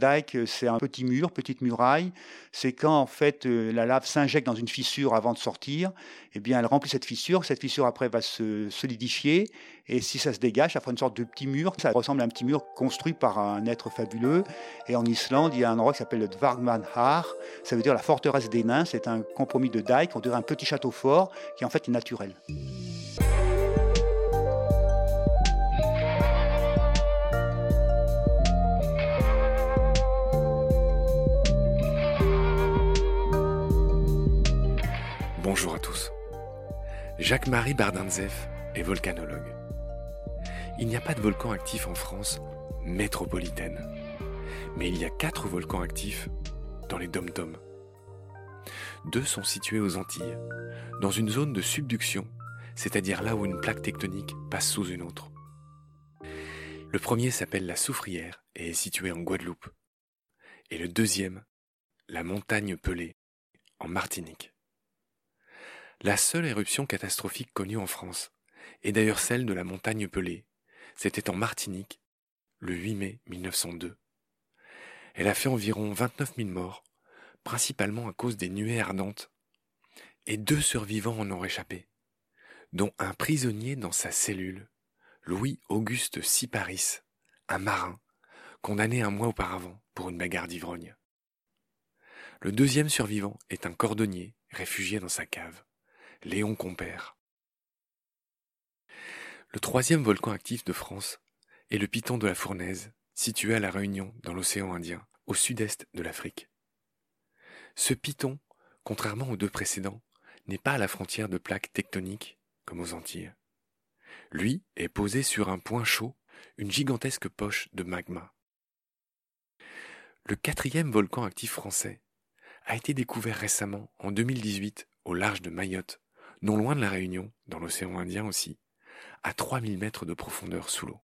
Dike, c'est un petit mur, petite muraille. C'est quand en fait euh, la lave s'injecte dans une fissure avant de sortir, eh bien elle remplit cette fissure. Cette fissure après va se solidifier et si ça se dégage, ça fera une sorte de petit mur. Ça ressemble à un petit mur construit par un être fabuleux. Et en Islande, il y a un endroit qui s'appelle le Dvargmanhar. Ça veut dire la forteresse des nains. C'est un compromis de Dike. On dirait un petit château fort qui en fait est naturel. Bonjour à tous. Jacques-Marie Bardinzev est volcanologue. Il n'y a pas de volcan actif en France métropolitaine, mais il y a quatre volcans actifs dans les dom-toms. Deux sont situés aux Antilles, dans une zone de subduction, c'est-à-dire là où une plaque tectonique passe sous une autre. Le premier s'appelle la Soufrière et est situé en Guadeloupe. Et le deuxième, la montagne Pelée, en Martinique. La seule éruption catastrophique connue en France est d'ailleurs celle de la montagne Pelée. C'était en Martinique, le 8 mai 1902. Elle a fait environ 29 000 morts, principalement à cause des nuées ardentes, et deux survivants en ont échappé, dont un prisonnier dans sa cellule, Louis-Auguste Siparis, un marin, condamné un mois auparavant pour une bagarre d'ivrogne. Le deuxième survivant est un cordonnier réfugié dans sa cave. Léon Compère. Le troisième volcan actif de France est le Piton de la Fournaise, situé à La Réunion, dans l'océan Indien, au sud-est de l'Afrique. Ce piton, contrairement aux deux précédents, n'est pas à la frontière de plaques tectoniques, comme aux Antilles. Lui est posé sur un point chaud, une gigantesque poche de magma. Le quatrième volcan actif français a été découvert récemment, en 2018, au large de Mayotte, non loin de la Réunion, dans l'océan Indien aussi, à 3000 mètres de profondeur sous l'eau.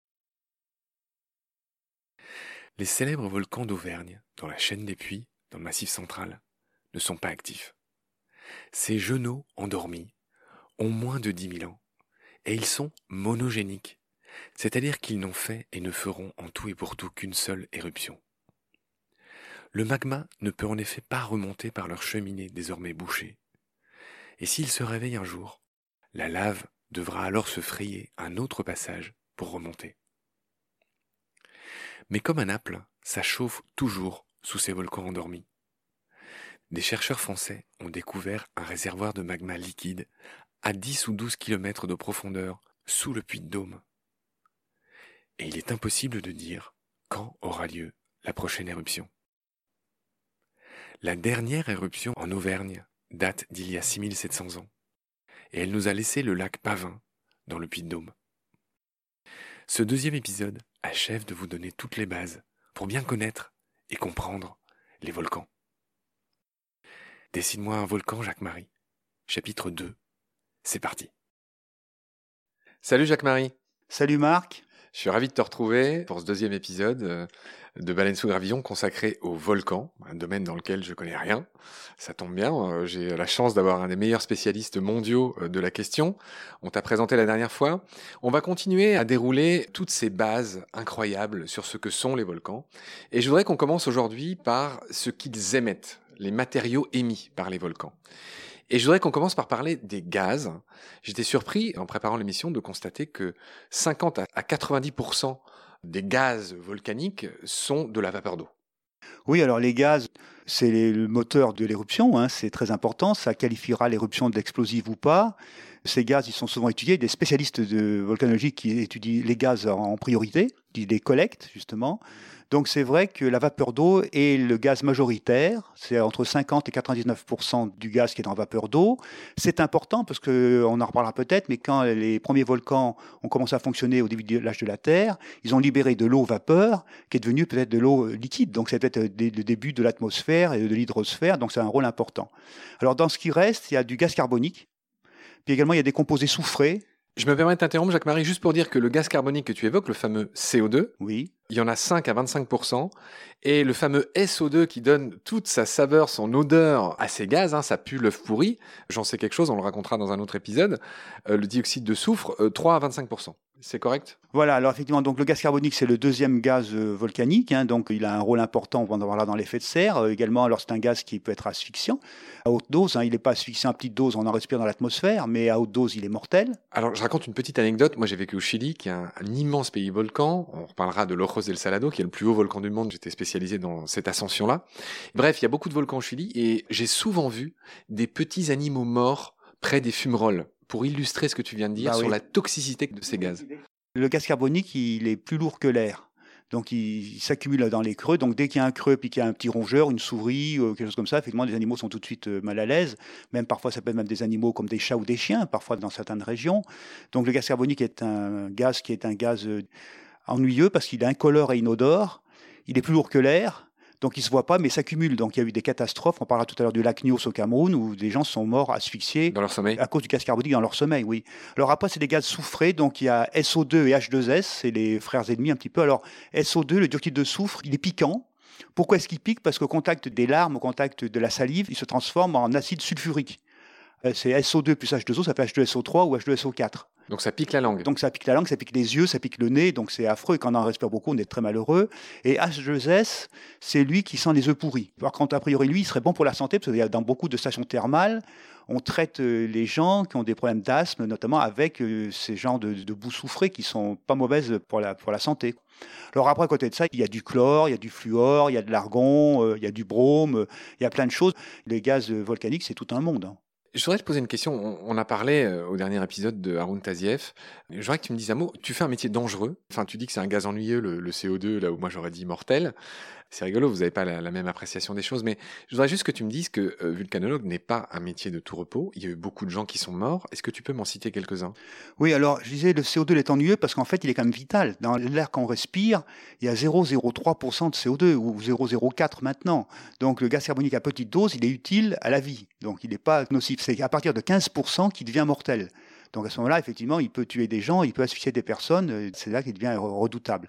Les célèbres volcans d'Auvergne, dans la chaîne des puits, dans le massif central, ne sont pas actifs. Ces genoux endormis ont moins de 10 000 ans, et ils sont monogéniques, c'est-à-dire qu'ils n'ont fait et ne feront en tout et pour tout qu'une seule éruption. Le magma ne peut en effet pas remonter par leur cheminée désormais bouchée, et s'il se réveille un jour, la lave devra alors se frayer un autre passage pour remonter. Mais comme un apple, ça chauffe toujours sous ces volcans endormis. Des chercheurs français ont découvert un réservoir de magma liquide à 10 ou 12 km de profondeur sous le puits de Dôme. Et il est impossible de dire quand aura lieu la prochaine éruption. La dernière éruption en Auvergne date d'il y a 6700 ans, et elle nous a laissé le lac Pavin dans le Puy-de-Dôme. Ce deuxième épisode achève de vous donner toutes les bases pour bien connaître et comprendre les volcans. Dessine-moi un volcan, Jacques-Marie. Chapitre 2. C'est parti. Salut Jacques-Marie. Salut Marc. Je suis ravi de te retrouver pour ce deuxième épisode euh, de Baleine sous gravillon consacré au volcan, un domaine dans lequel je connais rien. Ça tombe bien, euh, j'ai la chance d'avoir un des meilleurs spécialistes mondiaux euh, de la question. On t'a présenté la dernière fois. On va continuer à dérouler toutes ces bases incroyables sur ce que sont les volcans. Et je voudrais qu'on commence aujourd'hui par ce qu'ils émettent, les matériaux émis par les volcans. Et je voudrais qu'on commence par parler des gaz. J'étais surpris en préparant l'émission de constater que 50 à 90% des gaz volcaniques sont de la vapeur d'eau. Oui, alors les gaz, c'est le moteur de l'éruption, hein, c'est très important, ça qualifiera l'éruption d'explosive ou pas. Ces gaz, ils sont souvent étudiés, des spécialistes de volcanologie qui étudient les gaz en priorité, qui les collectent justement. Donc c'est vrai que la vapeur d'eau est le gaz majoritaire, c'est entre 50 et 99% du gaz qui est en vapeur d'eau. C'est important parce que on en reparlera peut-être, mais quand les premiers volcans ont commencé à fonctionner au début de l'âge de la Terre, ils ont libéré de l'eau vapeur qui est devenue peut-être de l'eau liquide. Donc c'est peut-être le début de l'atmosphère et de l'hydrosphère, donc c'est un rôle important. Alors dans ce qui reste, il y a du gaz carbonique, puis également il y a des composés soufrés je me permets de t'interrompre, Jacques-Marie, juste pour dire que le gaz carbonique que tu évoques, le fameux CO2, oui. il y en a 5 à 25%, et le fameux SO2 qui donne toute sa saveur, son odeur à ces gaz, hein, ça pue l'œuf pourri, j'en sais quelque chose, on le racontera dans un autre épisode, euh, le dioxyde de soufre, 3 euh, à 25%. C'est correct? Voilà, alors effectivement, donc le gaz carbonique, c'est le deuxième gaz euh, volcanique, hein, donc il a un rôle important, on va en voir là dans l'effet de serre. Euh, également, alors c'est un gaz qui peut être asphyxiant à haute dose, hein, il n'est pas asphyxiant à petite dose, on en respire dans l'atmosphère, mais à haute dose, il est mortel. Alors, je raconte une petite anecdote. Moi, j'ai vécu au Chili, qui est un, immense pays volcan. On reparlera de l'Ojos del Salado, qui est le plus haut volcan du monde. J'étais spécialisé dans cette ascension-là. Bref, il y a beaucoup de volcans au Chili, et j'ai souvent vu des petits animaux morts près des fumerolles pour illustrer ce que tu viens de dire Bah sur oui. la toxicité de ces gaz. Le gaz carbonique, il est plus lourd que l'air. Donc il, il s'accumule dans les creux. Donc dès qu'il y a un creux, puis qu'il y a un petit rongeur, une souris, euh, quelque chose comme ça, effectivement, les animaux sont tout de suite euh, mal à l'aise. Même parfois, ça peut être même des animaux comme des chats ou des chiens, parfois dans certaines régions. Donc le gaz carbonique est un gaz qui est un gaz euh, ennuyeux parce qu'il est incolore et inodore. Il est plus lourd que l'air. Donc il ne se voit pas, mais s'accumule. Donc il y a eu des catastrophes. On parlera tout à l'heure du lac Nyos au Cameroun, où des gens sont morts asphyxiés Dans leur sommeil à cause du gaz carbonique dans leur sommeil, oui. Alors après, c'est des gaz soufrés, donc il y a SO2 et H2S, c'est les frères ennemis un petit peu. Alors SO2, le dioxyde de soufre, il est piquant. Pourquoi est-ce qu'il pique? Parce qu'au contact des larmes, au contact de la salive, il se transforme en acide sulfurique. Euh, C'est SO2 plus H2O, ça fait H2SO3 ou H2SO4. Donc ça pique la langue. Donc ça pique la langue, ça pique les yeux, ça pique le nez, donc c'est affreux. Et quand on en respire beaucoup, on est très malheureux. Et H2S, c'est lui qui sent les œufs pourris. Par contre, a priori, lui, il serait bon pour la santé, parce a dans beaucoup de stations thermales, on traite euh, les gens qui ont des problèmes d'asthme, notamment avec euh, ces genres de, de qui sont pas mauvaises pour la, pour la santé. Alors après, à côté de ça, il y a du chlore, il y a du fluor, il y a de l'argon, euh, il y a du brome, il y a plein de choses. Les gaz volcaniques, c'est tout un monde. Je voudrais te poser une question. On, a parlé euh, au dernier épisode de Haroun Tazieff. Je voudrais que tu me dises un mot. Tu fais un métier dangereux. Enfin, tu dis que c'est un gaz ennuyeux, le, le CO2, là où moi j'aurais dit mortel. C'est rigolo, vous n'avez pas la, même appréciation des choses. Mais je voudrais juste que tu me dises que euh, vulcanologue n'est pas un métier de tout repos. Il y a eu beaucoup de gens qui sont morts. Est-ce que tu peux m'en citer quelques-uns? Oui, alors je disais le CO2 il est ennuyeux parce qu'en fait il est quand même vital. Dans l'air qu'on respire, il y a 0,03% de CO2 ou 0,04 maintenant. Donc le gaz carbonique à petite dose, il est utile à la vie. Donc il n'est pas nocif. C'est à partir de 15% qu'il devient mortel. Donc à ce moment-là, effectivement, il peut tuer des gens, il peut asphyxier des personnes, euh, c'est là qu'il devient redoutable.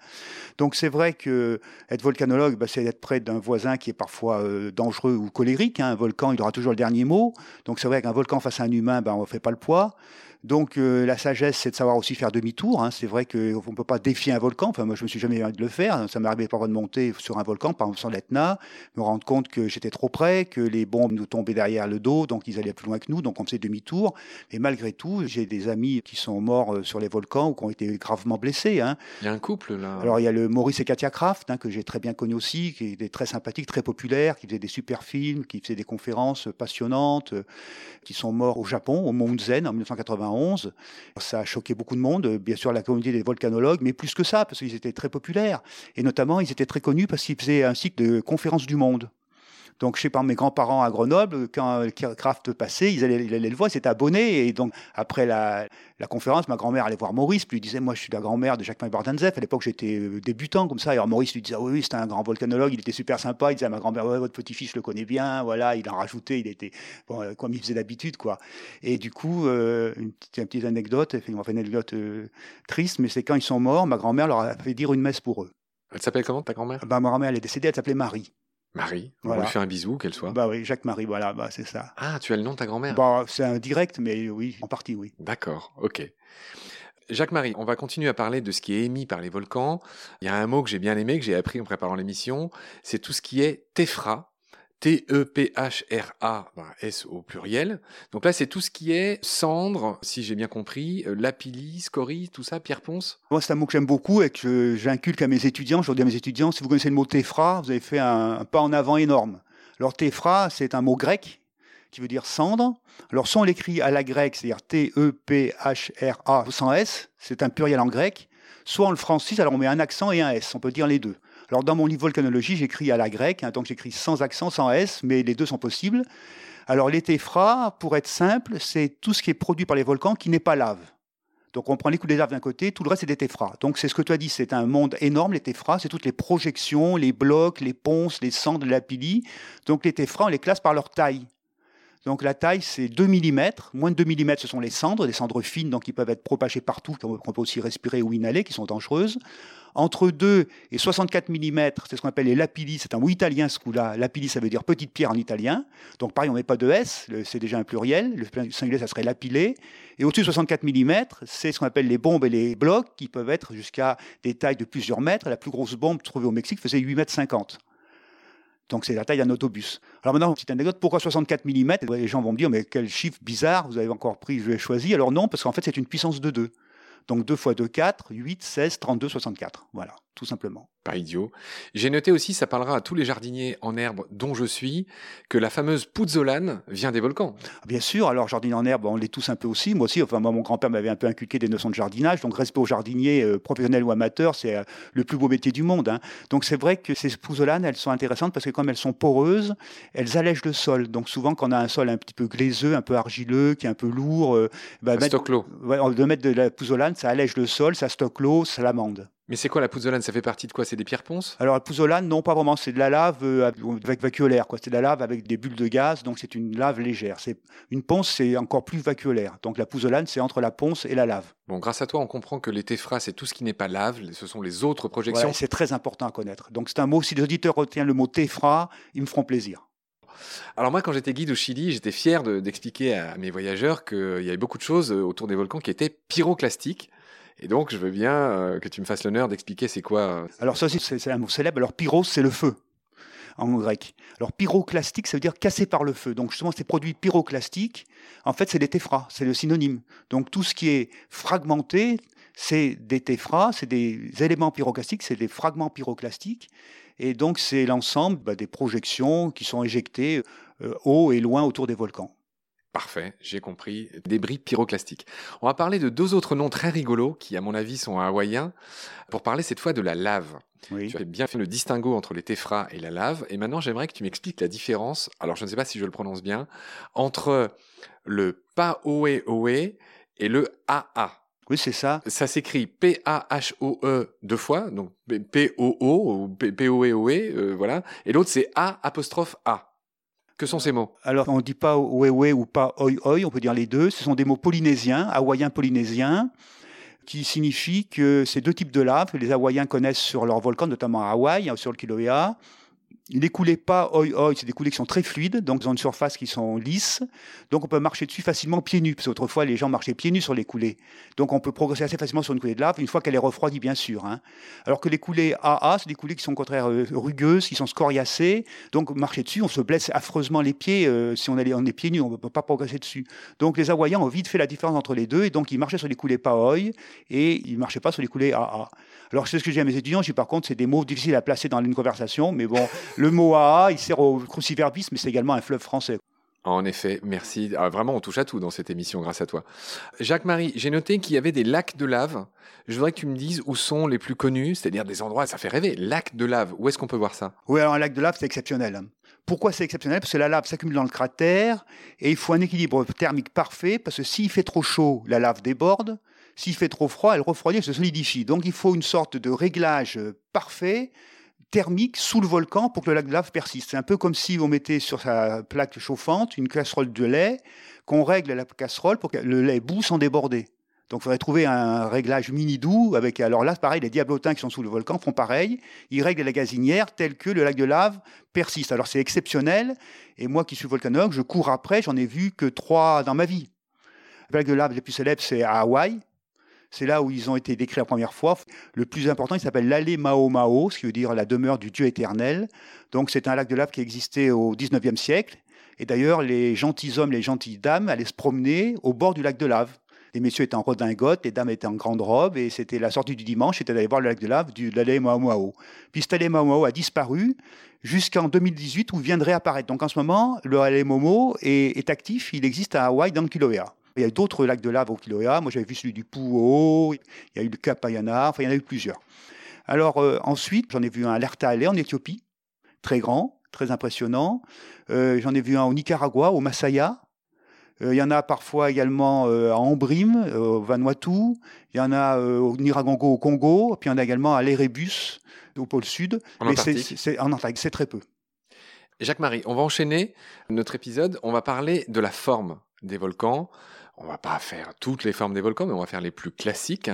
Donc c'est vrai que être volcanologue, bah, c'est être près d'un voisin qui est parfois euh, dangereux ou colérique. hein. Un volcan, il aura toujours le dernier mot. Donc c'est vrai qu'un volcan face à un humain, bah, on ne fait pas le poids. Donc euh, la sagesse, c'est de savoir aussi faire demi-tour. hein. C'est vrai qu'on ne peut pas défier un volcan. Enfin, moi, je me suis jamais de le faire. Ça m'est arrivé parfois de monter sur un volcan, par exemple sur l'Etna, me rendre compte que j'étais trop près, que les bombes nous tombaient derrière le dos, donc ils allaient plus loin que nous, donc on faisait demi-tour. Mais malgré tout, j'ai des amis qui sont morts euh, sur les volcans ou qui ont été gravement blessés. hein. Il y a un couple là. Alors il y a le Maurice et Katia Kraft, hein, que j'ai très bien connu aussi, qui était très sympathique, très populaire, qui faisait des super films, qui faisait des conférences passionnantes, euh, qui sont morts au Japon, au Mont Zen en 1991. Ça a choqué beaucoup de monde, bien sûr la communauté des volcanologues, mais plus que ça, parce qu'ils étaient très populaires. Et notamment, ils étaient très connus parce qu'ils faisaient un cycle de conférences du monde. Donc, je sais pas, mes grands-parents à Grenoble, quand Kraft passait, ils allaient, ils allaient le voir, ils s'étaient abonnés. Et donc, après la, la conférence, ma grand-mère allait voir Maurice, puis lui disait, moi, je suis la grand-mère de Jacques-Marie Bardanzef. À l'époque, j'étais euh, débutant, comme ça. Et alors, Maurice lui disait, Ah oui, oui, c'était un grand volcanologue, il était super sympa. Il disait à ma grand-mère, ouais, votre petit-fils, je le connais bien. Voilà, il en rajoutait, il était, bon, euh, comme il faisait d'habitude, quoi. Et du coup, euh, une, petite, une petite anecdote, effectivement, une anecdote euh, triste, mais c'est quand ils sont morts, ma grand-mère leur a fait dire une messe pour eux. Elle s'appelle comment ta grand-mère? Bah, ma grand-mère, elle est décédée, elle s'appelait Marie. Marie. On Voilà. lui fait un bisou, qu'elle soit. Bah oui, Jacques-Marie, voilà, bah, c'est ça. Ah, tu as le nom de ta grand-mère? Bah, c'est un direct, mais oui, en partie, oui. D'accord, ok. Jacques-Marie, on va continuer à parler de ce qui est émis par les volcans. Il y a un mot que j'ai bien aimé, que j'ai appris en préparant l'émission, c'est tout ce qui est TEFRA. E T-E-P-H-R-A, ben, S au pluriel. Donc là, c'est tout ce qui est cendre, si j'ai bien compris, euh, lapilli, scorie, tout ça, Pierre Ponce. Moi, c'est un mot que j'aime beaucoup et que j'inculque à mes étudiants. Je leur dis à mes étudiants, si vous connaissez le mot téphra, vous avez fait un, pas en avant énorme. Alors, téphra, c'est un mot grec qui veut dire cendre. Alors, soit on l'écrit à la grecque, c'est-à-dire T-E-P-H-R-A sans S, c'est un pluriel en grec. Soit on le francise, alors on met un accent et un S, on peut dire les deux. Alors, dans mon livre volcanologie, j'écris à la grecque, hein, donc j'écris sans accent, sans S, mais les deux sont possibles. Alors, les téphras, pour être simple, c'est tout ce qui est produit par les volcans qui n'est pas lave. Donc on prend les coups des larves d'un côté, tout le reste c'est des téphras. Donc c'est ce que tu as dit, c'est un monde énorme, les téphras, c'est toutes les projections, les blocs, les ponces, les cendres, les lapilli. Donc les téphras, on les classe par leur taille. Donc la taille, c'est 2 mm. Moins de 2 mm, ce sont les cendres, des cendres fines, donc qui peuvent être propagées partout, qu'on peut aussi respirer ou inhaler, qui sont dangereuses. Entre 2 et 64 mm, c'est ce qu'on appelle les lapilli. C'est un mot italien ce coup-là. Lapilli, ça veut dire petite pierre en italien. Donc pareil, on met pas de S, c'est déjà un pluriel. Le singulier, ça serait lapillé. Et au-dessus de 64 mm, c'est ce qu'on appelle les bombes et les blocs, qui peuvent être jusqu'à des tailles de plusieurs mètres. La plus grosse bombe trouvée au Mexique faisait 8 mètres 50. Donc c'est la taille d'un autobus. Alors maintenant, petite anecdote, pourquoi 64 mm Les gens vont me dire, mais quel chiffre bizarre, vous avez encore pris, je l'ai choisi. Alors non, parce qu'en fait c'est une puissance de 2. Donc 2 fois 2, 4, 8, 16, 32, 64. Voilà tout simplement. Pas idiot. J'ai noté aussi, ça parlera à tous les jardiniers en herbe dont je suis, que la fameuse pouzzolane vient des volcans. Bien sûr, alors jardinier en herbe, on l'est tous un peu aussi. Moi aussi, enfin, moi, mon grand-père m'avait un peu inculqué des notions de jardinage. Donc, respect aux jardiniers, euh, professionnels ou amateurs, c'est euh, le plus beau métier du monde. Hein. Donc, c'est vrai que ces pouzzolanes, elles sont intéressantes parce que comme elles sont poreuses, elles allègent le sol. Donc, souvent, quand on a un sol un petit peu glaiseux, un peu argileux, qui est un peu lourd, euh, bah, mettre, de mettre de la pouzzolane, ça allège le sol, ça stocke l'eau, ça l'amende. Mais c'est quoi la pouzzolane Ça fait partie de quoi? C'est des pierres ponces? Alors la pouzzolane, non, pas vraiment. C'est de la lave euh, avec vacuolaire. C'est de la lave avec des bulles de gaz, donc c'est une lave légère. C'est une ponce, c'est encore plus vacuolaire. Donc la pouzzolane, c'est entre la ponce et la lave. Bon, grâce à toi, on comprend que les téphras, c'est tout ce qui n'est pas lave. Ce sont les autres projections. c'est très important à connaître. Donc c'est un mot. Si les auditeurs retiennent le mot téphra, ils me feront plaisir. Alors moi, quand j'étais guide au Chili, j'étais fier d'expliquer à mes voyageurs qu'il y avait beaucoup de choses euh, autour des volcans qui étaient pyroclastiques. Et donc, je veux bien euh, que tu me fasses l'honneur d'expliquer c'est quoi. Euh, Alors ça aussi, c'est un mot célèbre. Alors pyros, c'est le feu en grec. Alors pyroclastique, ça veut dire cassé par le feu. Donc justement, ces produits pyroclastiques, en fait, c'est des téphras, c'est le synonyme. Donc tout ce qui est fragmenté, c'est des téphras, c'est des éléments pyroclastiques, c'est des fragments pyroclastiques. Et donc c'est l'ensemble bah, des projections qui sont éjectées euh, haut et loin autour des volcans. Parfait, j'ai compris. Débris pyroclastiques. On va parler de deux autres noms très rigolos qui, à mon avis, sont hawaïens, pour parler cette fois de la lave. Tu as bien fait le distinguo entre les téphras et la lave. Et maintenant, j'aimerais que tu m'expliques la différence, alors je ne sais pas si je le prononce bien, entre le Paoe-Oe et le AA. Oui, c'est ça. Ça s'écrit P-A-H-O-E deux fois, donc P-O-O ou P-O-E-O-E, euh, voilà. Et l'autre, c'est A apostrophe A. Que sont ces mots? Alors, on ne dit pas wewe ou pas oi oi, on peut dire les deux. Ce sont des mots polynésiens, hawaïens polynésiens, qui signifient que ces deux types de lave que les Hawaïens connaissent sur leur volcan, notamment à Hawaï, hein, sur le Kilauea, les coulées pas oi oi, c'est des coulées qui sont très fluides, donc ont une surface qui sont lisses, donc on peut marcher dessus facilement pieds nus, parce qu'autrefois les gens marchaient pieds nus sur les coulées. Donc on peut progresser assez facilement sur une coulée de lave, une fois qu'elle est refroidie bien sûr. Hein. Alors que les coulées AA, c'est des coulées qui sont au contraire euh, rugueuses, qui sont scoriacées, donc marcher dessus, on se blesse affreusement les pieds, euh, si on, est, on est pieds nus, on ne peut pas progresser dessus. Donc les Hawaïens ont vite fait la différence entre les deux, et donc ils marchaient sur les coulées pas oi, et ils ne marchaient pas sur les coulées AA. Alors c'est ce que j'ai à mes étudiants, je dis par contre c'est des mots difficiles à placer dans une conversation, mais bon, le mot AA, il sert au cruciverbisme, mais c'est également un fleuve français. En effet, merci. Ah, vraiment, on touche à tout dans cette émission grâce à toi. Jacques-Marie, j'ai noté qu'il y avait des lacs de lave. Je voudrais que tu me dises où sont les plus connus, c'est-à-dire des endroits, ça fait rêver. Lac de lave, où est-ce qu'on peut voir ça? Oui, alors un lac de lave, c'est exceptionnel. Pourquoi c'est exceptionnel? Parce que la lave s'accumule dans le cratère et il faut un équilibre thermique parfait parce que s'il fait trop chaud, la lave déborde. S'il fait trop froid, elle refroidit, elle se solidifie. Donc il faut une sorte de réglage parfait thermique sous le volcan pour que le lac de lave persiste. C'est un peu comme si on mettait sur sa plaque chauffante une casserole de lait, qu'on règle la casserole pour que le lait bout sans déborder. Donc il faudrait trouver un réglage mini doux avec alors là pareil les diablotins qui sont sous le volcan font pareil, ils règlent la gazinière telle que le lac de lave persiste. Alors c'est exceptionnel et moi qui suis volcanologue, je cours après, j'en ai vu que trois dans ma vie. Le lac de lave le plus célèbre c'est à Hawaï, c'est là où ils ont été décrits la première fois. Le plus important, il s'appelle l'Allée Mao ce qui veut dire la demeure du Dieu éternel. Donc c'est un lac de lave qui existait au 19e siècle. Et d'ailleurs, les gentilshommes, les gentilles dames allaient se promener au bord du lac de lave. Les messieurs étaient en redingote, les dames étaient en grande robe, et c'était la sortie du dimanche, c'était d'aller voir le lac de lave de l'allée Mao. Puis cette allée a disparu jusqu'en 2018 où vient de réapparaître. Donc en ce moment, le allée Momo est, est actif, il existe à Hawaï dans le Kilauea. Il y a d'autres lacs de lave au Kilauea. Moi, j'avais vu celui du Puo, il y a eu le Cap Ayana, enfin, il y en a eu plusieurs. Alors, euh, ensuite, j'en ai vu un à l'Ertaale en Éthiopie, très grand, très impressionnant. Euh, j'en ai vu un au Nicaragua, au Masaya. Euh, il y en a parfois également à Ambrim, au Vanuatu. Il y en a au Niragongo, au Congo. Puis il y en a également à l'Erebus, au pôle sud. En Mais c'est en Antarctique, c'est très peu. Jacques-Marie, on va enchaîner notre épisode. On va parler de la forme des volcans. On va pas faire toutes les formes des volcans, mais on va faire les plus classiques.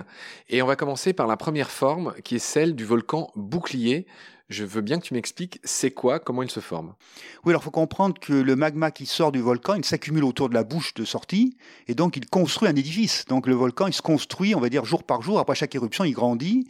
Et on va commencer par la première forme, qui est celle du volcan bouclier. Je veux bien que tu m'expliques c'est quoi, comment il se forme? Oui, alors il faut comprendre que le magma qui sort du volcan, il s'accumule autour de la bouche de sortie, et donc il construit un édifice. Donc le volcan, il se construit, on va dire, jour par jour. Après chaque éruption, il grandit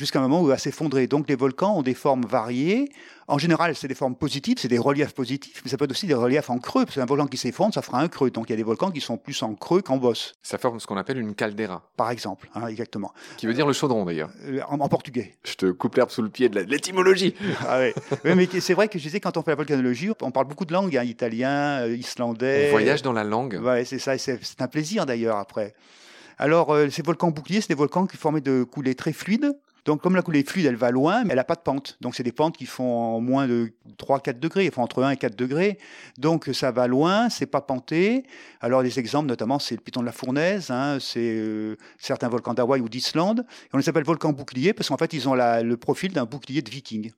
jusqu'à un moment où il va s'effondrer. Donc les volcans ont des formes variées. En général, c'est des formes positives, c'est des reliefs positifs, mais ça peut être aussi des reliefs en creux, parce qu'un volcan qui s'effondre, ça fera un creux. Donc il y a des volcans qui sont plus en creux qu'en bosse. Ça forme ce qu'on appelle une caldeira. Par exemple, hein, exactement. Qui veut dire le chaudron d'ailleurs. Euh, en, portugais. Je te coupe l'herbe sous le pied de l'étymologie. ah oui. mais c'est vrai que je disais, quand on fait la volcanologie, on parle beaucoup de langues, hein, italien, euh, islandais. On voyage dans la langue. Ouais, c'est ça, c'est un plaisir d'ailleurs après. Alors, euh, ces volcans boucliers, c'est des volcans qui forment de coulées très fluides, donc, comme la coulée fluide, elle va loin, mais elle n'a pas de pente. Donc, c'est des pentes qui font moins de 3-4 degrés, enfin entre 1 et 4 degrés. Donc, ça va loin, c'est pas penté. Alors, des exemples, notamment, c'est le piton de la Fournaise, hein, c'est euh, certains volcans d'Hawaï ou d'Islande. On les appelle volcans boucliers parce qu'en fait, ils ont le profil d'un bouclier de viking.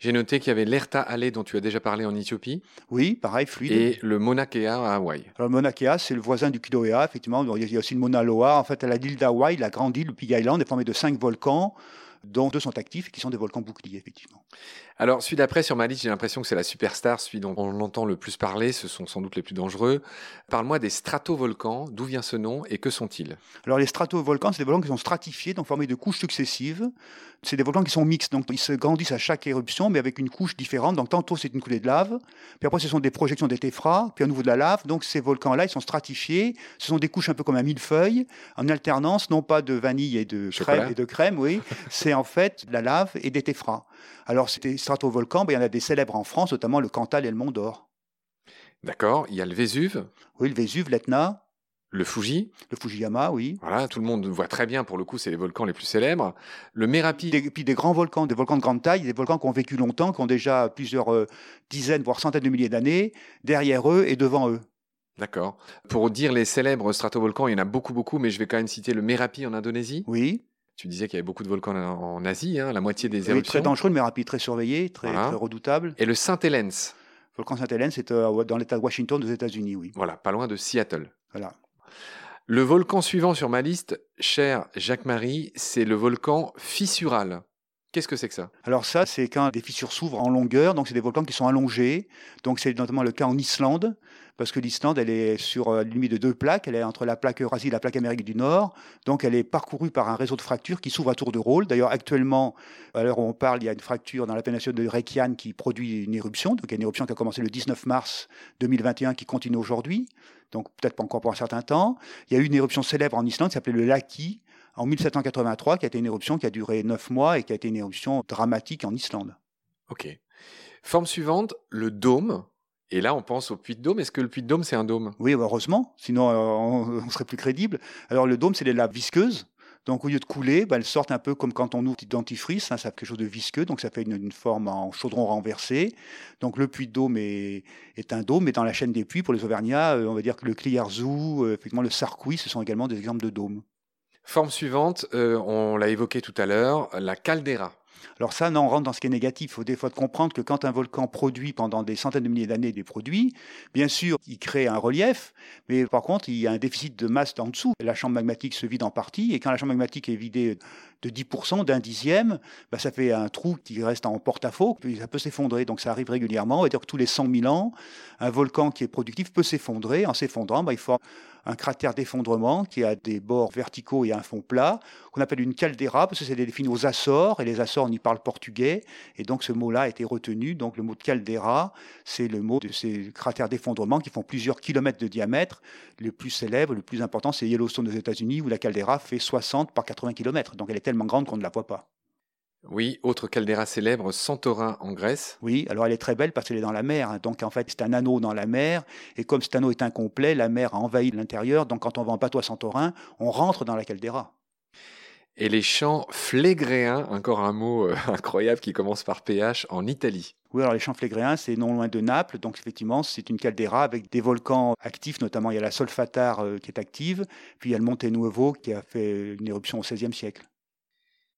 J'ai noté qu'il y avait l'Erta Alley dont tu as déjà parlé en Éthiopie. Oui, pareil, fluide. Et le Mauna Kea à Hawaï. Alors, le Mauna Kea, c'est le voisin du Kilauea, effectivement. Il y a aussi le Mauna Loa. En fait, à la l'île d'Hawaï, la grande île, le Pig Island, est formée de cinq volcans dont deux sont actifs et qui sont des volcans boucliers, effectivement. Alors, celui d'après sur ma liste, j'ai l'impression que c'est la superstar, celui dont on entend le plus parler, ce sont sans doute les plus dangereux. Parle-moi des stratovolcans, d'où vient ce nom et que sont-ils? Alors, les stratovolcans, c'est des volcans qui sont stratifiés, donc formés de couches successives. C'est des volcans qui sont mixtes, donc ils se grandissent à chaque éruption, mais avec une couche différente. Donc, tantôt c'est une coulée de lave, puis après ce sont des projections des téphras, puis à nouveau de la lave. Donc, ces volcans-là, ils sont stratifiés. Ce sont des couches un peu comme un millefeuille, en alternance, non pas de vanille et de crème, et de crème, oui. c'est en fait de la lave et des téphras. Alors, c'était stratovolcans, ben, il y en a des célèbres en France, notamment le Cantal et le Mont d'Or. D'accord. Il y a le Vésuve. Oui, le Vésuve, l'Etna. Le Fuji. Le Fujiyama, oui. Voilà, tout le monde voit très bien, pour le coup, c'est les volcans les plus célèbres. Le Merapi. Et puis des grands volcans, des volcans de grande taille, des volcans qui ont vécu longtemps, qui ont déjà plusieurs euh, dizaines, voire centaines de milliers d'années, derrière eux et devant eux. D'accord. Pour dire les célèbres stratovolcans, il y en a beaucoup, beaucoup, mais je vais quand même citer le Merapi en Indonésie. Oui. Tu disais qu'il y avait beaucoup de volcans en Asie, hein, la moitié des oui, éruptions. Très dangereux, mais rapide, très surveillé, très, redoutable. Et le Saint-Hélène Le volcan Saint-Hélène, c'est euh, dans l'État de Washington, aux États-Unis, oui. Voilà, pas loin de Seattle. Voilà. Le volcan suivant sur ma liste, cher Jacques-Marie, c'est le volcan fissural. Qu'est-ce que c'est que ça? Alors ça, c'est quand des fissures s'ouvrent en longueur, donc c'est des volcans qui sont allongés. Donc c'est notamment le cas en Islande, parce que l'Islande, elle est sur la limite de deux plaques, elle est entre la plaque Eurasie et la plaque Amérique du Nord, donc elle est parcourue par un réseau de fractures qui s'ouvre à tour de rôle. D'ailleurs, actuellement, à l'heure où on parle, il y a une fracture dans la péninsule de Reykjavik qui produit une éruption, donc il y a une éruption qui a commencé le 19 mars 2021 qui continue aujourd'hui, donc peut-être pas encore pour un certain temps. Il y a eu une éruption célèbre en Islande qui s'appelait le Laki, en 1783, qui a été une éruption qui a duré neuf mois et qui a été une éruption dramatique en Islande. Ok. Forme suivante, le dôme. Et là, on pense au puits de dôme. Est-ce que le puits de dôme, c'est un dôme? Oui, heureusement. Sinon, euh, on, serait plus crédible. Alors, le dôme, c'est des laves visqueuses. Donc, au lieu de couler, bah, elles sortent un peu comme quand on ouvre un dentifrice. Hein, ça fait quelque chose de visqueux. Donc, ça fait une, forme en chaudron renversé. Donc, le puits de dôme est, un dôme. Mais dans la chaîne des puits, pour les Auvergnats, euh, on va dire que le Cliarzou, euh, effectivement, le Sarcouy, ce sont également des exemples de dômes. Forme suivante, on l'a évoqué tout à l'heure, la caldeira. Alors ça, non, on rentre dans ce qui est négatif. Il faut des fois comprendre que quand un volcan produit pendant des centaines de milliers d'années des produits, bien sûr, il crée un relief, mais par contre, il y a un déficit de masse en dessous. La chambre magmatique se vide en partie, et quand la chambre magmatique est vidée de 10%, d'un dixième, bah, ça fait un trou qui reste en porte-à-faux, puis ça peut s'effondrer. Donc ça arrive régulièrement. Va dire que tous les 100 000 ans, un volcan qui est productif peut s'effondrer. En s'effondrant, bah, il forme un cratère d'effondrement qui a des bords verticaux et un fond plat, qu'on appelle une caldeira, parce que c'est défini aux Açores, et les Açores, on y parle portugais, et donc ce mot-là a été retenu. Donc le mot de caldeira, c'est le mot de ces cratères d'effondrement qui font plusieurs kilomètres de diamètre. Le plus célèbre, le plus important, c'est Yellowstone aux États-Unis, où la caldeira fait 60 par 80 kilomètres. Donc elle est tellement grande qu'on ne la voit pas. Oui, autre caldeira célèbre, Santorin en Grèce. Oui, alors elle est très belle parce qu'elle est dans la mer. Hein. Donc en fait, c'est un anneau dans la mer. Et comme cet anneau est incomplet, la mer a envahi l'intérieur. Donc quand on va en bateau à Santorin, on rentre dans la caldeira. Et les champs flégréens, encore un mot euh, incroyable qui commence par PH, en Italie. Oui, alors les champs flégréens, c'est non loin de Naples. Donc effectivement, c'est une caldeira avec des volcans actifs, notamment il y a la Solfatare euh, qui est active. Puis il y a le Monte Nuovo qui a fait une éruption au XVIe siècle.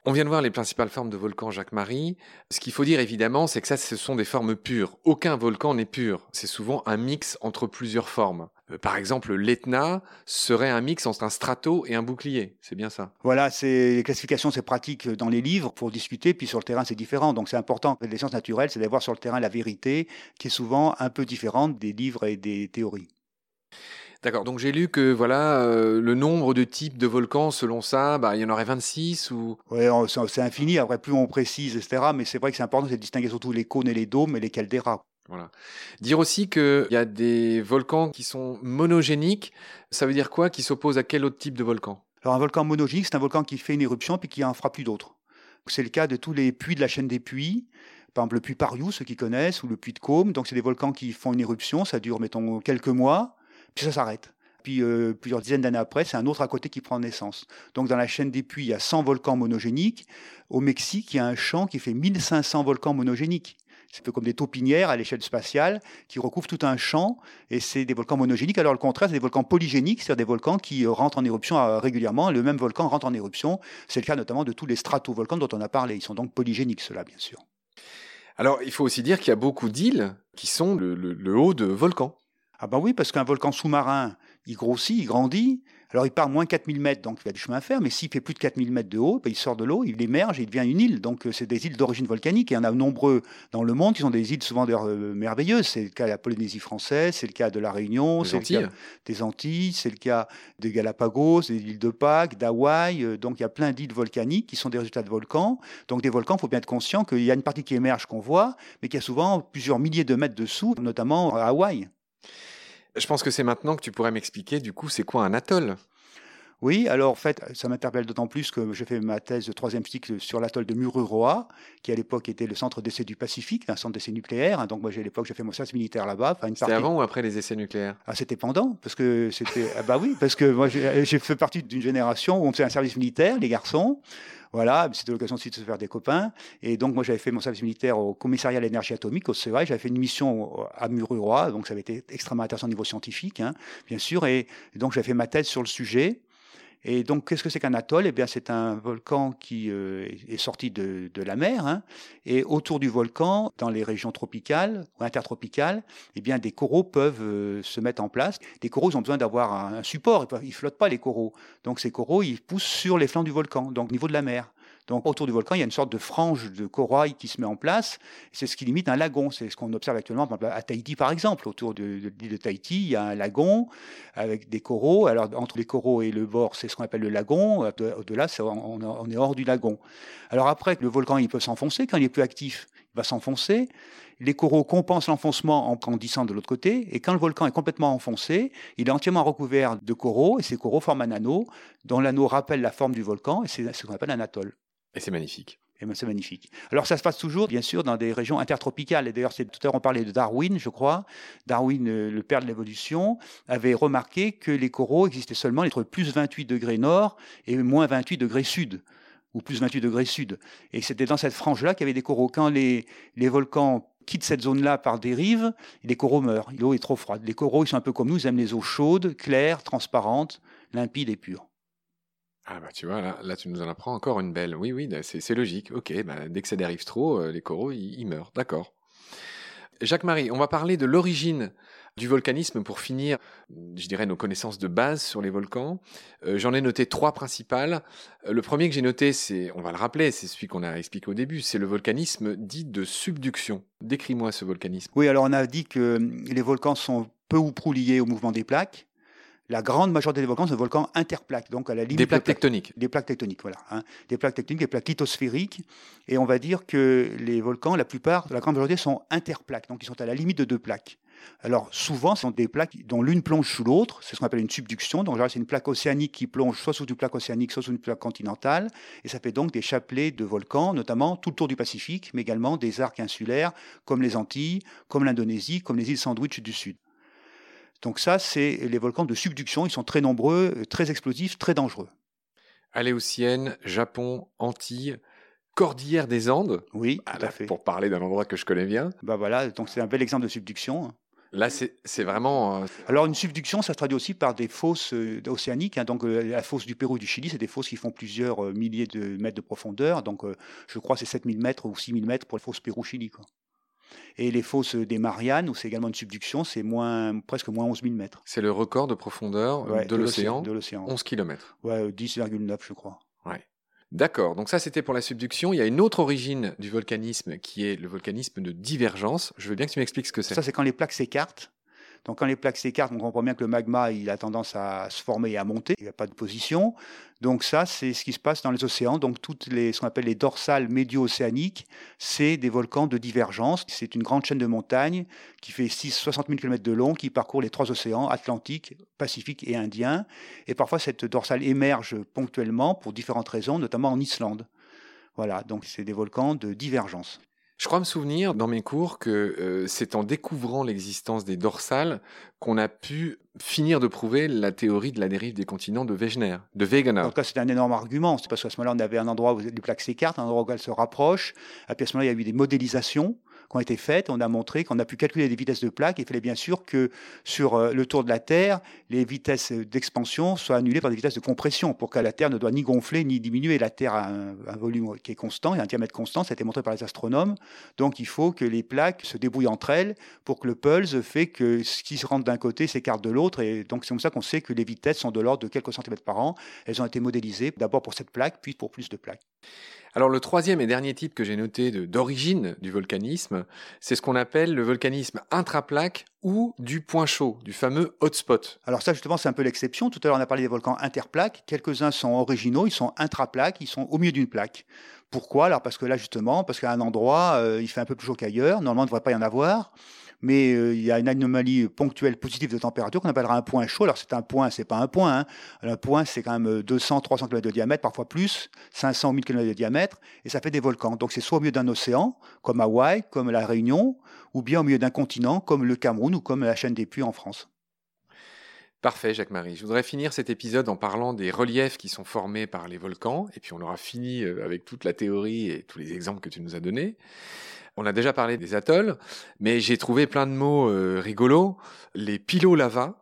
On vient de voir les principales formes de volcans Jacques-Marie. Ce qu'il faut dire évidemment, c'est que ça, ce sont des formes pures. Aucun volcan n'est pur. C'est souvent un mix entre plusieurs formes. Euh, par exemple, l'Etna serait un mix entre un strato et un bouclier. C'est bien ça. Voilà, c'est les classifications, c'est pratique dans les livres pour discuter, puis sur le terrain, c'est différent. Donc c'est important. Les sciences naturelles, c'est d'avoir sur le terrain la vérité, qui est souvent un peu différente des livres et des théories. D'accord. Donc j'ai lu que voilà euh, le nombre de types de volcans, selon ça, bah, il y en aurait 26 ou. Oui, c'est infini. Après, plus on précise, etc. Mais c'est vrai que c'est important de distinguer surtout les cônes et les dômes et les caldeiras. Voilà. Dire aussi qu'il y a des volcans qui sont monogéniques, ça veut dire quoi Qui s'opposent à quel autre type de volcan? Alors un volcan monogénique, c'est un volcan qui fait une éruption puis qui en fera plus d'autres. C'est le cas de tous les puits de la chaîne des puits. Par exemple, le puits Pariou, ceux qui connaissent, ou le puits de Côme. Donc, c'est des volcans qui font une éruption. Ça dure, mettons, quelques mois puis ça s'arrête. Puis euh, plusieurs dizaines d'années après, c'est un autre à côté qui prend naissance. Donc dans la chaîne des puits, il y a 100 volcans monogéniques. Au Mexique, il y a un champ qui fait 1500 volcans monogéniques. C'est un peu comme des taupinières à l'échelle spatiale qui recouvrent tout un champ et c'est des volcans monogéniques. Alors le contraire, c'est des volcans polygéniques, c'est-à-dire des volcans qui euh, rentrent en éruption euh, régulièrement. Le même volcan rentre en éruption. C'est le cas notamment de tous les stratovolcans dont on a parlé. Ils sont donc polygéniques, ceux-là, bien sûr. Alors il faut aussi dire qu'il y a beaucoup d'îles qui sont le haut de volcans. Ah ben oui, parce qu'un volcan sous-marin, il grossit, il grandit. Alors il part moins 4000 mètres, donc il a du chemin à faire, mais s'il fait plus de 4000 mètres de haut, ben, il sort de l'eau, il émerge et il devient une île. Donc euh, c'est des îles d'origine volcanique. Et il y en a nombreux dans le monde qui sont des îles souvent euh, merveilleuses. C'est le cas de la Polynésie française, c'est le cas de la Réunion, c'est le cas des Antilles, c'est le cas des Galapagos, des îles de Pâques, d'Hawaï. Euh, donc il y a plein d'îles volcaniques qui sont des résultats de volcans. Donc des volcans, il faut bien être conscient qu'il y a une partie qui émerge qu'on voit, mais qu'il y a souvent plusieurs milliers de mètres dessous, notamment à Hawaï. Je pense que c'est maintenant que tu pourrais m'expliquer, du coup, c'est quoi un atoll? Oui, alors en fait, ça m'interpelle d'autant plus que j'ai fait ma thèse de troisième cycle sur l'atoll de Mururoa, qui à l'époque était le centre d'essai du Pacifique, un centre d'essai nucléaire. Donc moi, à l'époque, j'ai fait mon service militaire là-bas. C'était avant ou après les essais nucléaires? Ah, c'était pendant, parce que c'était. ah bah oui, parce que moi, j'ai fait partie d'une génération où on faisait un service militaire, les garçons. Voilà, c'était l'occasion aussi de se faire des copains. Et donc, moi, j'avais fait mon service militaire au commissariat à l'énergie atomique, au CEA. J'avais fait une mission à Mururoa, donc ça avait été extrêmement intéressant au niveau scientifique, hein, bien sûr. Et, et donc, j'avais fait ma thèse sur le sujet. Et donc, qu'est-ce que c'est qu'un atoll? Eh bien, c'est un volcan qui euh, est sorti de, la mer. Hein, et autour du volcan, dans les régions tropicales ou intertropicales, eh bien, des coraux peuvent euh, se mettre en place. Les coraux, ils ont besoin d'avoir un, support. Ils flottent pas, les coraux. Donc, ces coraux, ils poussent sur les flancs du volcan, donc au niveau de la mer. Donc autour du volcan, il y a une sorte de frange de corail qui se met en place. C'est ce qui limite un lagon. C'est ce qu'on observe actuellement à Tahiti, par exemple. Autour de, l'île de Tahiti, il y a un lagon avec des coraux. Alors entre les coraux et le bord, c'est ce qu'on appelle le lagon. Au-delà, on, est hors du lagon. Alors après, le volcan, il peut s'enfoncer quand il est plus actif. Il va s'enfoncer. Les coraux compensent l'enfoncement en grandissant de l'autre côté. Et quand le volcan est complètement enfoncé, il est entièrement recouvert de coraux. Et ces coraux forment un anneau, dont l'anneau rappelle la forme du volcan. Et c'est ce qu'on appelle un atoll. Et c'est magnifique. Et ben, c'est magnifique. Alors ça se passe toujours, bien sûr, dans des régions intertropicales. Et d'ailleurs, tout à l'heure, on parlait de Darwin, je crois. Darwin, euh, le père de l'évolution, avait remarqué que les coraux existaient seulement entre plus 28 degrés nord et moins 28 degrés sud ou plus 28 degrés sud. Et c'était dans cette frange-là qu'il y avait des coraux. Quand les, les volcans quittent cette zone-là par dérive, les coraux meurent. L'eau est trop froide. Les coraux, ils sont un peu comme nous, ils aiment les eaux chaudes, claires, transparentes, limpides et pures. Ah bah tu vois, là, tu nous en apprends encore une belle. Oui, oui, bah, c'est logique. Ok, bah, dès que ça dérive trop, euh, les coraux, ils, meurent. D'accord. Jacques-Marie, on va parler de l'origine du volcanisme pour finir, je dirais, nos connaissances de base sur les volcans. Euh, j'en ai noté trois principales. Euh, le premier que j'ai noté, c'est, on va le rappeler, c'est celui qu'on a expliqué au début, c'est le volcanisme dit de subduction. Décris-moi ce volcanisme. Oui, alors on a dit que les volcans sont peu ou prou liés au mouvement des plaques la grande majorité des volcans sont des volcans interplaques, donc à la limite des plaques tectoniques. Des plaques tectoniques, voilà, hein. des plaques tectoniques, des plaques lithosphériques, et on va dire que les volcans, la plupart, la grande majorité, sont interplaques, donc ils sont à la limite de deux plaques. Alors souvent, ce sont des plaques dont l'une plonge sous l'autre, c'est ce qu'on appelle une subduction. Donc c'est une plaque océanique qui plonge soit sous une plaque océanique, soit sous une plaque continentale, et ça fait donc des chapelets de volcans, notamment tout le tour du Pacifique, mais également des arcs insulaires comme les Antilles, comme l'Indonésie, comme les îles Sandwich du Sud. Donc ça, c'est les volcans de subduction. Ils sont très nombreux, très explosifs, très dangereux. Aléoutienne, Japon, Antilles, Cordillère des Andes. Oui, tout à fait. Pour parler d'un endroit que je connais bien. Bah voilà, donc c'est un bel exemple de subduction. Là, c'est vraiment. Euh, Alors, une subduction, ça se traduit aussi par des fosses euh, océaniques. Hein. donc, euh, la fosse du Pérou et du Chili, c'est des fosses qui font plusieurs milliers de mètres de profondeur. Donc, je crois que c'est 7000 mètres ou 6000 mètres pour les fosses Pérou-Chili. Et les fosses des Mariannes, où c'est également une subduction, c'est moins, presque moins 11 000 mètres. C'est le record de profondeur de l'océan. 11 km. Ouais, 10,9 je crois. Ouais. D'accord, donc ça c'était pour la subduction. Il y a une autre origine du volcanisme qui est le volcanisme de divergence. Je veux bien que tu m'expliques ce que c'est. Ça c'est quand les plaques s'écartent donc quand les plaques s'écartent, on comprend bien que le magma il a tendance à se former et à monter. Il n'y a pas de position. Donc ça, c'est ce qui se passe dans les océans. Donc toutes les, ce qu'on appelle les dorsales médio-océaniques, c'est des volcans de divergence. C'est une grande chaîne de montagnes qui fait 6, 60 000 km de long, qui parcourt les trois océans, Atlantique, Pacifique et Indien. Et parfois, cette dorsale émerge ponctuellement pour différentes raisons, notamment en Islande. Voilà, donc c'est des volcans de divergence. Je crois me souvenir dans mes cours que euh, c'est en découvrant l'existence des dorsales qu'on a pu finir de prouver la théorie de la dérive des continents de Wegener, de Wegener. En tout cas, c'est un énorme argument. C'est parce qu'à ce moment-là, on avait un endroit où les plaques s'écartent, un endroit où elles se rapprochent. À ce moment-là, il y a eu des modélisations qui ont été faites. On a montré qu'on a pu calculer les vitesses de plaques. Il fallait bien sûr que sur euh, le tour de la Terre, les vitesses d'expansion soient annulées par des vitesses de compression pour que la Terre ne doit ni gonfler ni diminuer. La Terre a un, volume qui est constant et un diamètre constant. Ça a été montré par les astronomes. Donc il faut que les plaques se débrouillent entre elles pour que le pulse fait que ce qui se rentre d'un côté s'écarte de l'autre. Et donc c'est comme ça qu'on sait que les vitesses sont de l'ordre de quelques centimètres par an. Elles ont été modélisées d'abord pour cette plaque, puis pour plus de plaques. Alors le troisième et dernier type que j'ai noté d'origine du volcanisme, c'est ce qu'on appelle le volcanisme intraplaque ou du point chaud, du fameux hotspot. Alors ça justement c'est un peu l'exception. Tout à l'heure on a parlé des volcans interplaques. Quelques-uns sont originaux, ils sont intraplaques, ils sont au milieu d'une plaque. Pourquoi? Alors parce que là justement, parce qu'à un endroit euh, il fait un peu plus chaud qu'ailleurs. Normalement il ne devrait pas y en avoir mais euh, il y a une anomalie ponctuelle positive de température qu'on appellera un point chaud. Alors c'est un point, c'est pas un point. Hein. Un point, c'est quand même 200, 300 km de diamètre, parfois plus, 500, 1000 km de diamètre, et ça fait des volcans. Donc c'est soit au milieu d'un océan, comme Hawaï, comme la Réunion, ou bien au milieu d'un continent, comme le Cameroun ou comme la chaîne des Puys en France. Parfait, Jacques-Marie. Je voudrais finir cet épisode en parlant des reliefs qui sont formés par les volcans, et puis on aura fini euh, avec toute la théorie et tous les exemples que tu nous as donnés. On a déjà parlé des atolls, mais j'ai trouvé plein de mots euh, rigolos. Les pilolava.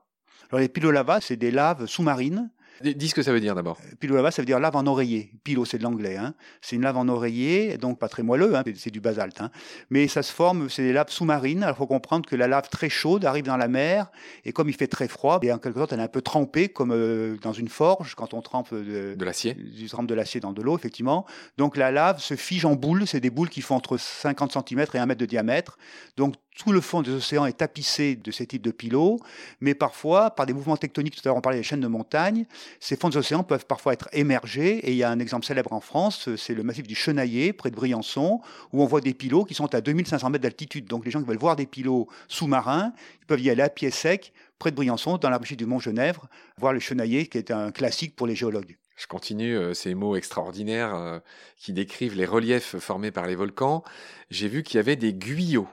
Alors les pilolava, c'est des laves sous-marines Dis ce que ça veut dire d'abord. Euh, Pilolava, ça veut dire lave en oreiller. Pilo, c'est de l'anglais. Hein. C'est une lave en oreiller, donc pas très moelleux, hein, c'est du basalte. Hein. Mais ça se forme, c'est des laves sous-marines. Alors il faut comprendre que la lave très chaude arrive dans la mer, et comme il fait très froid, et en quelque sorte, elle est un peu trempée, comme euh, dans une forge, quand on trempe de, de l'acier. Du trempe de l'acier dans de l'eau, effectivement. Donc la lave se fige en boules. C'est des boules qui font entre 50 cm et 1 mètre de diamètre. Donc tout le fond des océans est tapissé de ces types de pilots, mais parfois, par des mouvements tectoniques, tout à l'heure on parlait des chaînes de montagnes, ces fonds des océans peuvent parfois être émergés, et il y a un exemple célèbre en France, c'est le massif du Chenaillé, près de Briançon, où on voit des pilots qui sont à 2500 mètres d'altitude. Donc les gens qui veulent voir des pilots sous-marins, ils peuvent y aller à pied sec, près de Briançon, dans la du Mont Genèvre, voir le Chenaillé, qui est un classique pour les géologues. Je continue euh, ces mots extraordinaires euh, qui décrivent les reliefs formés par les volcans. J'ai vu qu'il y avait des guyos.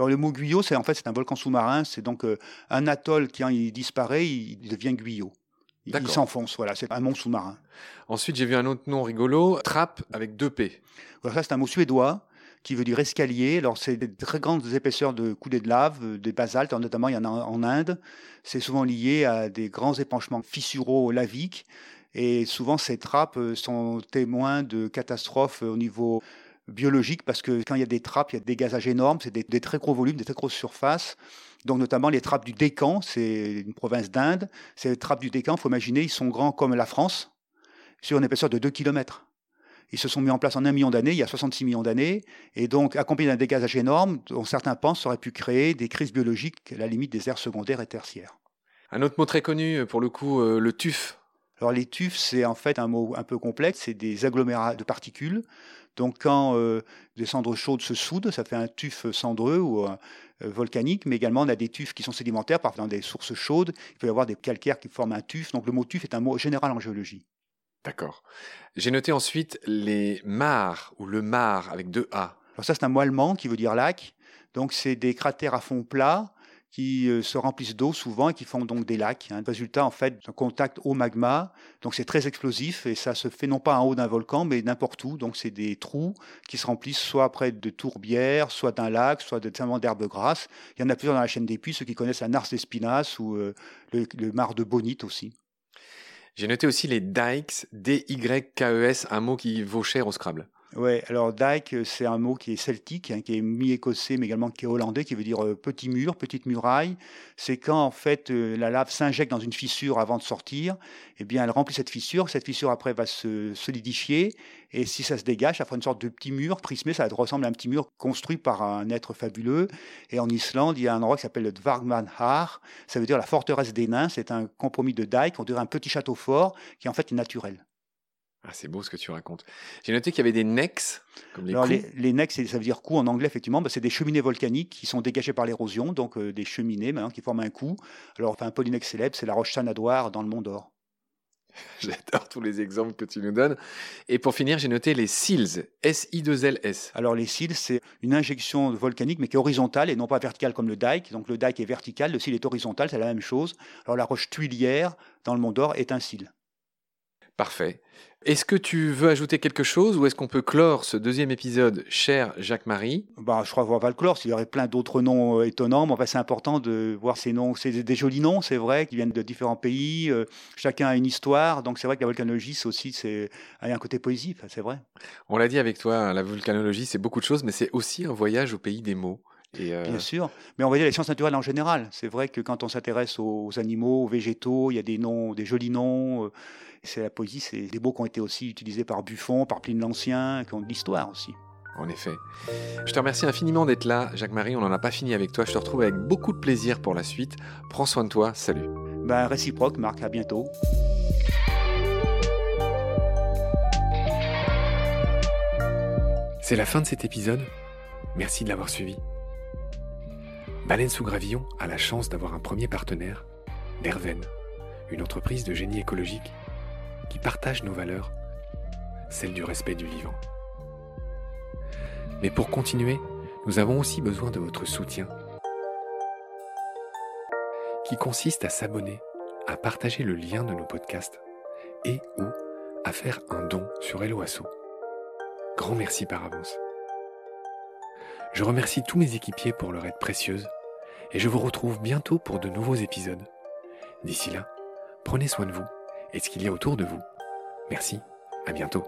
Alors le mot Guyot, c'est en fait c'est un volcan sous-marin, c'est donc euh, un atoll qui quand il disparaît, il devient Guyot. Il, s'enfonce, voilà, c'est un mont sous-marin. Ensuite, j'ai vu un autre nom rigolo, trappe avec deux P. Voilà, ça c'est un mot suédois qui veut dire escalier. Alors c'est des très grandes épaisseurs de coulées de lave, euh, des basaltes, notamment il y en a en Inde. C'est souvent lié à des grands épanchements fissuraux laviques. Et souvent, ces trappes euh, sont témoins de catastrophes au niveau biologique parce que quand il y a des trappes, il y a des gazages énormes, c'est des, très gros volumes, des très grosses surfaces. Donc notamment les trappes du Décan, c'est une province d'Inde. Ces trappes du Décan, il faut imaginer, ils sont grands comme la France, sur une épaisseur de 2 km. Ils se sont mis en place en un million d'années, il y a 66 millions d'années, et donc accompagné d'un dégazage énorme, dont certains pensent aurait pu créer des crises biologiques à la limite des aires secondaires et tertiaires. Un autre mot très connu, pour le coup, euh, le tuf. Alors les tufs, c'est en fait un mot un peu complexe, c'est des agglomérats de particules donc quand euh, des cendres chaudes se soudent, ça fait un tuf cendreux ou euh, volcanique, mais également on a des tufs qui sont sédimentaires, parfois dans des sources chaudes, il peut y avoir des calcaires qui forment un tuf, donc le mot tuf est un mot général en géologie. D'accord. J'ai noté ensuite les mares ou le mar avec deux A. Alors ça c'est un mot allemand qui veut dire lac, donc c'est des cratères à fond plat qui euh, se remplissent d'eau souvent et qui font donc des lacs. Hein. Résultat, en fait, un contact au magma. Donc c'est très explosif et ça se fait non pas en haut d'un volcan, mais n'importe où. Donc c'est des trous qui se remplissent soit près de tourbières, soit d'un lac, soit de d'herbes grasses. Il y en a plusieurs dans la chaîne des puits, ceux qui connaissent la Nars d'Espinas ou euh, le, mar de Bonite aussi. J'ai noté aussi les dikes, D-Y-K-E-S, un mot qui vaut cher au Scrabble. Oui, alors dike, c'est un mot qui est celtique, hein, qui est mi-écossais, mais également qui est hollandais, qui veut dire euh, petit mur, petite muraille. C'est quand en fait euh, la lave s'injecte dans une fissure avant de sortir, eh bien elle remplit cette fissure. Cette fissure après va se solidifier, et si ça se dégage, ça fera une sorte de petit mur prismé. Ça ressemble à un petit mur construit par un être fabuleux. Et en Islande, il y a un endroit qui s'appelle le Dvargmanhar. Ça veut dire la forteresse des nains. C'est un compromis de dike, on dirait un petit château fort qui en fait est naturel. Ah, c'est beau ce que tu racontes. J'ai noté qu'il y avait des necks. Comme les, Alors, les, necks, ça veut dire coup en anglais, effectivement. Bah, c'est des cheminées volcaniques qui sont dégagées par l'érosion, donc euh, des cheminées maintenant, qui forment un coup. Alors, enfin, un polynex célèbre, c'est la roche Sanadoir dans le Mont d'Or. J'adore tous les exemples que tu nous donnes. Et pour finir, j'ai noté les SILS, S-I-2-L-S. Alors les SILS, c'est une injection volcanique, mais qui est horizontale et non pas verticale comme le dike. Donc le dike est vertical, le SIL est horizontal, c'est la même chose. Alors la roche tuilière dans le Mont d'Or est un SIL. Parfait. Est-ce que tu veux ajouter quelque chose ou est-ce qu'on peut clore ce deuxième épisode, cher Jacques-Marie? Bah, Je crois qu'on va le clore. S'il y aurait plein d'autres noms euh, étonnants, mais c'est important de voir ces noms. C'est des, jolis noms, c'est vrai, qui viennent de différents pays. Euh, chacun a une histoire. Donc c'est vrai que la volcanologie, c'est aussi c'est, un côté poésie, c'est vrai. On l'a dit avec toi, la volcanologie, c'est beaucoup de choses, mais c'est aussi un voyage au pays des mots. Euh, Bien sûr, mais on va dire les sciences naturelles en général. C'est vrai que quand on s'intéresse aux animaux, aux végétaux, il y a des noms, des jolis noms c'est la poésie, c'est des mots qui ont été aussi utilisés par Buffon, par Pline l'Ancien, qui ont de l'histoire aussi. En effet. Je te remercie infiniment d'être là, Jacques-Marie. On n'en a pas fini avec toi. Je te retrouve avec beaucoup de plaisir pour la suite. Prends soin de toi. Salut. Ben, réciproque, Marc. À bientôt. C'est la fin de cet épisode. Merci de l'avoir suivi. Baleine sous gravillon a la chance d'avoir un premier partenaire, Derven, une entreprise de génie écologique qui partagent nos valeurs, celle du respect du vivant. Mais pour continuer, nous avons aussi besoin de votre soutien, qui consiste à s'abonner, à partager le lien de nos podcasts et ou à faire un don sur Helloasso. Grand merci par avance. Je remercie tous mes équipiers pour leur aide précieuse et je vous retrouve bientôt pour de nouveaux épisodes. D'ici là, prenez soin de vous et ce qu'il y a autour de vous. Merci, à bientôt.